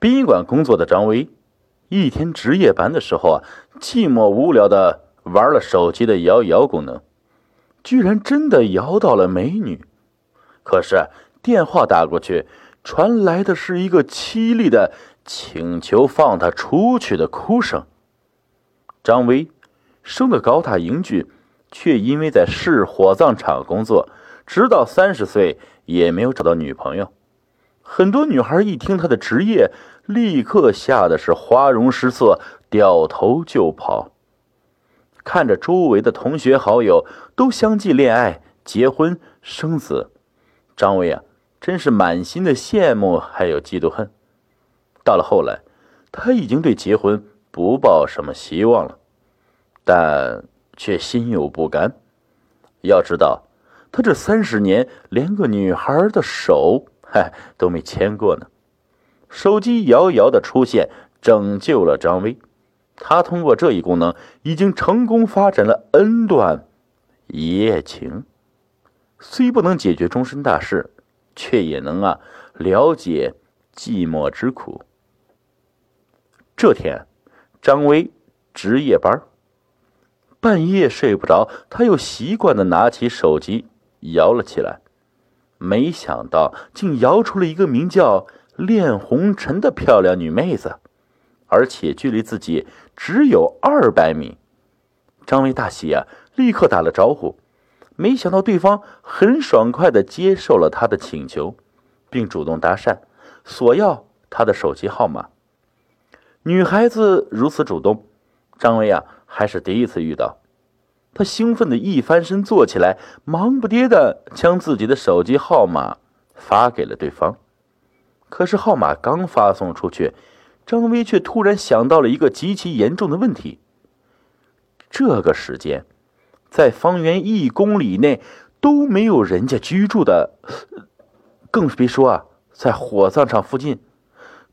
殡仪馆工作的张威，一天值夜班的时候啊，寂寞无聊的玩了手机的摇一摇功能，居然真的摇到了美女。可是电话打过去，传来的是一个凄厉的请求放他出去的哭声。张威生的高大英俊，却因为在市火葬场工作，直到三十岁也没有找到女朋友。很多女孩一听他的职业，立刻吓得是花容失色，掉头就跑。看着周围的同学好友都相继恋爱、结婚、生子，张威啊，真是满心的羡慕，还有嫉妒恨。到了后来，他已经对结婚不抱什么希望了，但却心有不甘。要知道，他这三十年连个女孩的手。嗨，都没牵过呢。手机摇摇的出现，拯救了张威。他通过这一功能，已经成功发展了 N 段一夜情。虽不能解决终身大事，却也能啊了解寂寞之苦。这天，张威值夜班，半夜睡不着，他又习惯的拿起手机摇了起来。没想到，竟摇出了一个名叫恋红尘的漂亮女妹子，而且距离自己只有二百米。张威大喜啊，立刻打了招呼。没想到对方很爽快的接受了他的请求，并主动搭讪，索要他的手机号码。女孩子如此主动，张威啊，还是第一次遇到。他兴奋的一翻身坐起来，忙不迭的将自己的手机号码发给了对方。可是号码刚发送出去，张威却突然想到了一个极其严重的问题：这个时间，在方圆一公里内都没有人家居住的，更别说啊，在火葬场附近，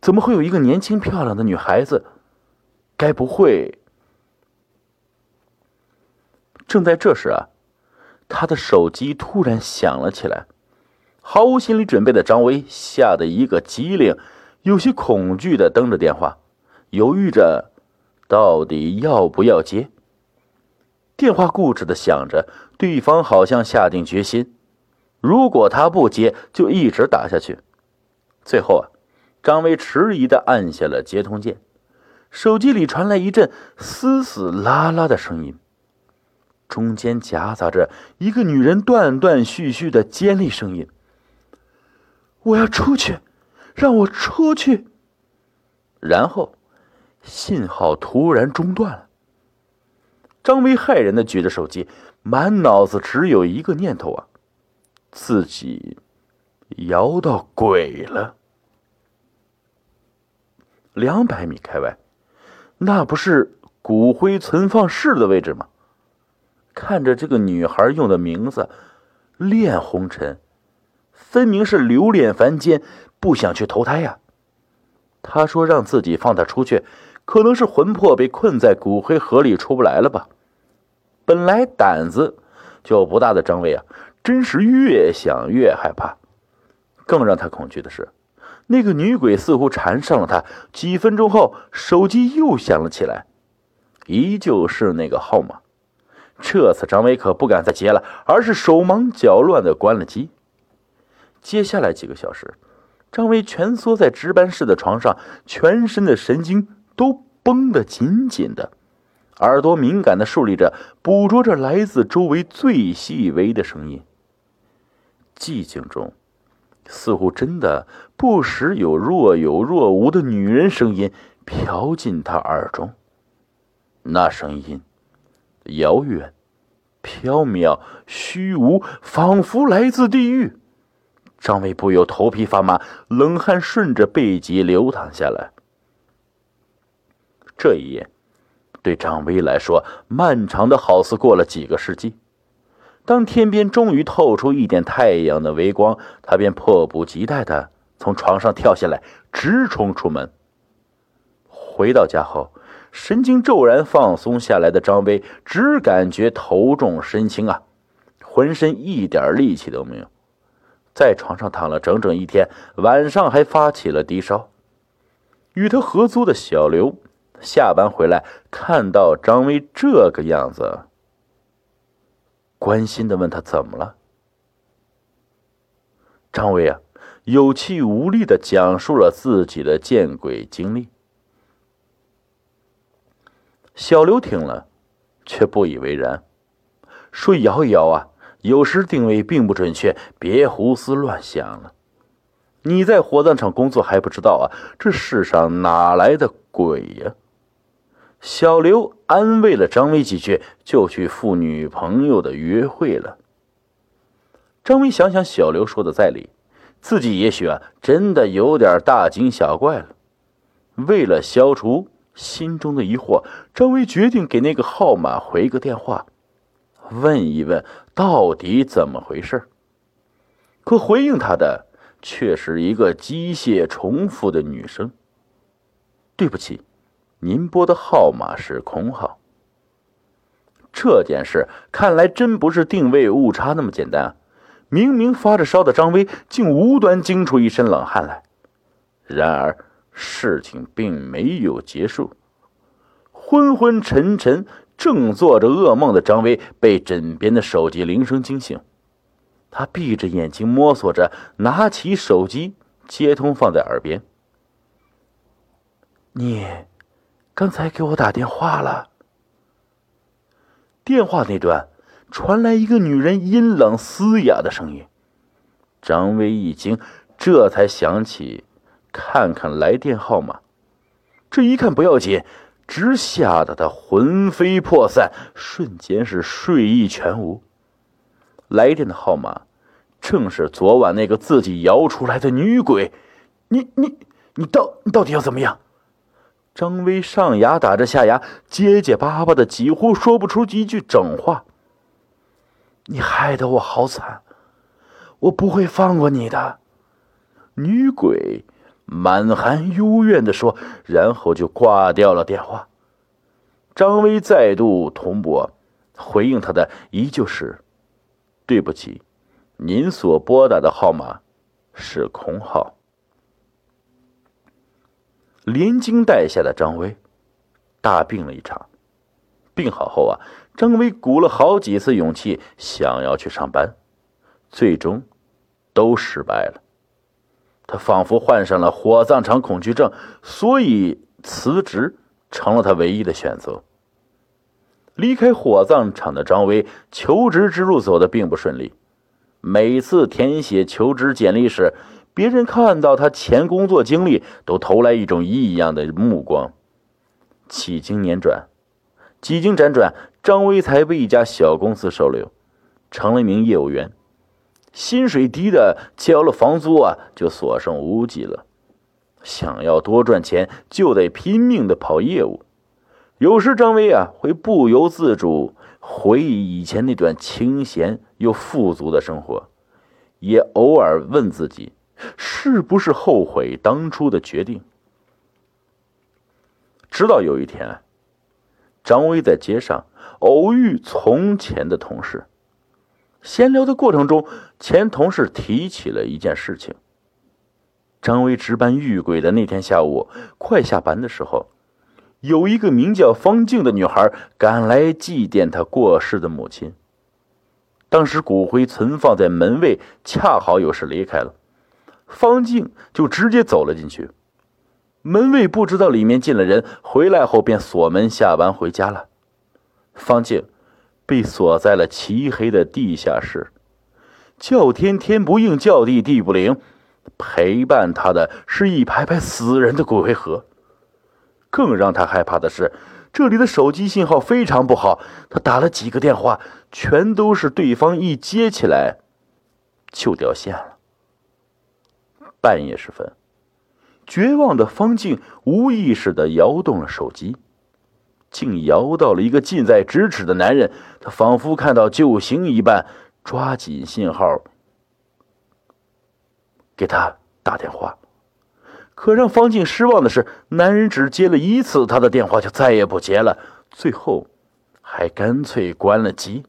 怎么会有一个年轻漂亮的女孩子？该不会……正在这时啊，他的手机突然响了起来。毫无心理准备的张威吓得一个机灵，有些恐惧的瞪着电话，犹豫着到底要不要接。电话固执的响着，对方好像下定决心，如果他不接，就一直打下去。最后啊，张威迟疑的按下了接通键，手机里传来一阵嘶嘶啦啦的声音。中间夹杂着一个女人断断续续的尖利声音：“我要出去，让我出去。”然后，信号突然中断了。张威骇人的举着手机，满脑子只有一个念头啊：自己摇到鬼了。两百米开外，那不是骨灰存放室的位置吗？看着这个女孩用的名字“恋红尘”，分明是留恋凡间，不想去投胎呀。他说让自己放他出去，可能是魂魄被困在骨灰盒里出不来了吧。本来胆子就不大的张伟啊，真是越想越害怕。更让他恐惧的是，那个女鬼似乎缠上了他。几分钟后，手机又响了起来，依旧是那个号码。这次张威可不敢再接了，而是手忙脚乱的关了机。接下来几个小时，张威蜷缩在值班室的床上，全身的神经都绷得紧紧的，耳朵敏感的竖立着，捕捉着来自周围最细微的声音。寂静中，似乎真的不时有若有若无的女人声音飘进他耳中，那声音。遥远、缥缈、虚无，仿佛来自地狱。张伟不由头皮发麻，冷汗顺着背脊流淌下来。这一夜，对张威来说，漫长的好似过了几个世纪。当天边终于透出一点太阳的微光，他便迫不及待的从床上跳下来，直冲出门。回到家后。神经骤然放松下来的张威，只感觉头重身轻啊，浑身一点力气都没有，在床上躺了整整一天，晚上还发起了低烧。与他合租的小刘下班回来，看到张威这个样子，关心的问他怎么了。张威啊，有气无力的讲述了自己的见鬼经历。小刘听了，却不以为然，说：“瑶瑶啊，有时定位并不准确，别胡思乱想了。你在火葬场工作还不知道啊？这世上哪来的鬼呀？”小刘安慰了张威几句，就去赴女朋友的约会了。张威想想，小刘说的在理，自己也许啊，真的有点大惊小怪了。为了消除心中的疑惑，张威决定给那个号码回个电话，问一问到底怎么回事。可回应他的却是一个机械重复的女声：“对不起，您拨的号码是空号。”这件事看来真不是定位误差那么简单啊！明明发着烧的张威，竟无端惊出一身冷汗来。然而。事情并没有结束。昏昏沉沉、正做着噩梦的张威被枕边的手机铃声惊醒。他闭着眼睛摸索着，拿起手机接通，放在耳边：“你刚才给我打电话了。”电话那端传来一个女人阴冷嘶哑的声音。张威一惊，这才想起。看看来电号码，这一看不要紧，直吓得他魂飞魄散，瞬间是睡意全无。来电的号码正是昨晚那个自己摇出来的女鬼。你你你到你到底要怎么样？张威上牙打着下牙，结结巴巴的，几乎说不出一句整话。你害得我好惨，我不会放过你的，女鬼。满含幽怨的说，然后就挂掉了电话。张威再度通拨，回应他的依旧是：“对不起，您所拨打的号码是空号。”连惊带吓的张威大病了一场。病好后啊，张威鼓了好几次勇气，想要去上班，最终都失败了。他仿佛患上了火葬场恐惧症，所以辞职成了他唯一的选择。离开火葬场的张威，求职之路走得并不顺利。每次填写求职简历时，别人看到他前工作经历，都投来一种异样的目光。几经辗转，几经辗转，张威才被一家小公司收留，成了一名业务员。薪水低的交了房租啊，就所剩无几了。想要多赚钱，就得拼命的跑业务。有时张威啊，会不由自主回忆以前那段清闲又富足的生活，也偶尔问自己，是不是后悔当初的决定。直到有一天，张威在街上偶遇从前的同事。闲聊的过程中，前同事提起了一件事情。张威值班遇鬼的那天下午，快下班的时候，有一个名叫方静的女孩赶来祭奠她过世的母亲。当时骨灰存放在门卫，恰好有事离开了，方静就直接走了进去。门卫不知道里面进了人，回来后便锁门下班回家了。方静。被锁在了漆黑的地下室，叫天天不应，叫地地不灵。陪伴他的是一排排死人的骨灰盒。更让他害怕的是，这里的手机信号非常不好。他打了几个电话，全都是对方一接起来就掉线了。半夜时分，绝望的方静无意识的摇动了手机。竟摇到了一个近在咫尺的男人，他仿佛看到救星一般，抓紧信号给他打电话。可让方静失望的是，男人只接了一次他的电话，就再也不接了，最后还干脆关了机。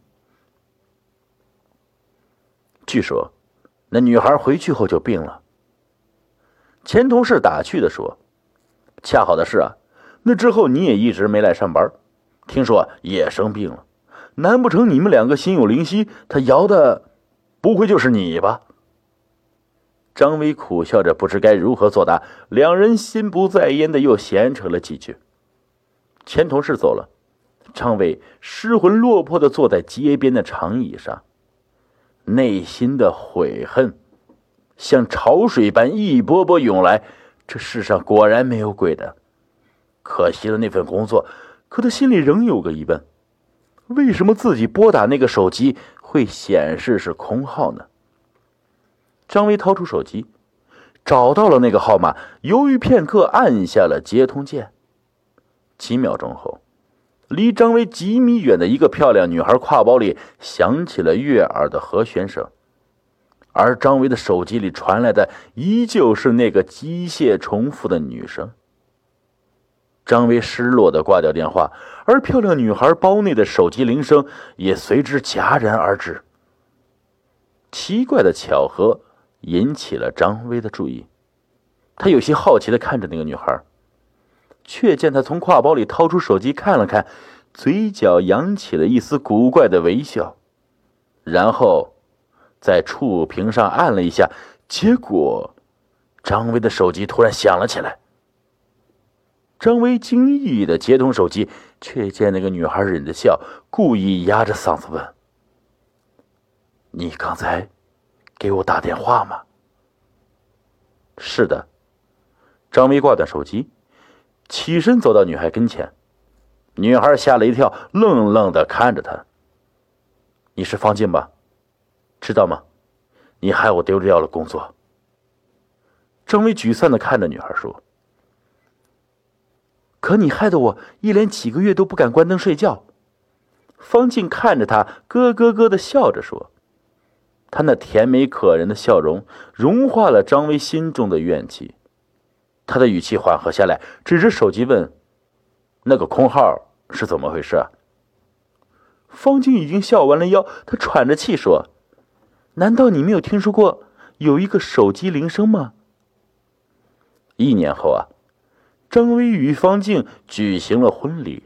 据说，那女孩回去后就病了。前同事打趣的说：“恰好的是啊，那之后你也一直没来上班，听说也生病了。难不成你们两个心有灵犀？他摇的不会就是你吧？张威苦笑着，不知该如何作答。两人心不在焉的又闲扯了几句。前同事走了，张威失魂落魄的坐在街边的长椅上，内心的悔恨像潮水般一波波涌来。这世上果然没有鬼的，可惜了那份工作。可他心里仍有个疑问。为什么自己拨打那个手机会显示是空号呢？张威掏出手机，找到了那个号码，犹豫片刻，按下了接通键。几秒钟后，离张威几米远的一个漂亮女孩挎包里响起了悦耳的和弦声，而张威的手机里传来的依旧是那个机械重复的女声。张威失落的挂掉电话，而漂亮女孩包内的手机铃声也随之戛然而止。奇怪的巧合引起了张威的注意，他有些好奇的看着那个女孩，却见她从挎包里掏出手机看了看，嘴角扬起了一丝古怪的微笑，然后在触屏上按了一下，结果张威的手机突然响了起来。张威惊异的接通手机，却见那个女孩忍着笑，故意压着嗓子问：“你刚才给我打电话吗？”“是的。”张威挂断手机，起身走到女孩跟前。女孩吓了一跳，愣愣的看着他。“你是方静吧？知道吗？你害我丢掉了工作。”张威沮丧的看着女孩说。可你害得我一连几个月都不敢关灯睡觉。方静看着他，咯咯咯的笑着说：“他那甜美可人的笑容融化了张威心中的怨气。”他的语气缓和下来，指着手机问：“那个空号是怎么回事？”方静已经笑弯了腰，他喘着气说：“难道你没有听说过有一个手机铃声吗？”一年后啊。张威与方静举行了婚礼，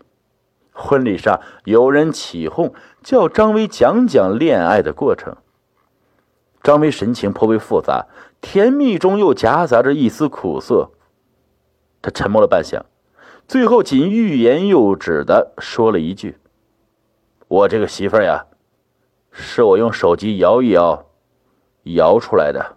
婚礼上有人起哄，叫张威讲讲恋爱的过程。张威神情颇为复杂，甜蜜中又夹杂着一丝苦涩。他沉默了半晌，最后仅欲言又止的说了一句：“我这个媳妇呀，是我用手机摇一摇，摇出来的。”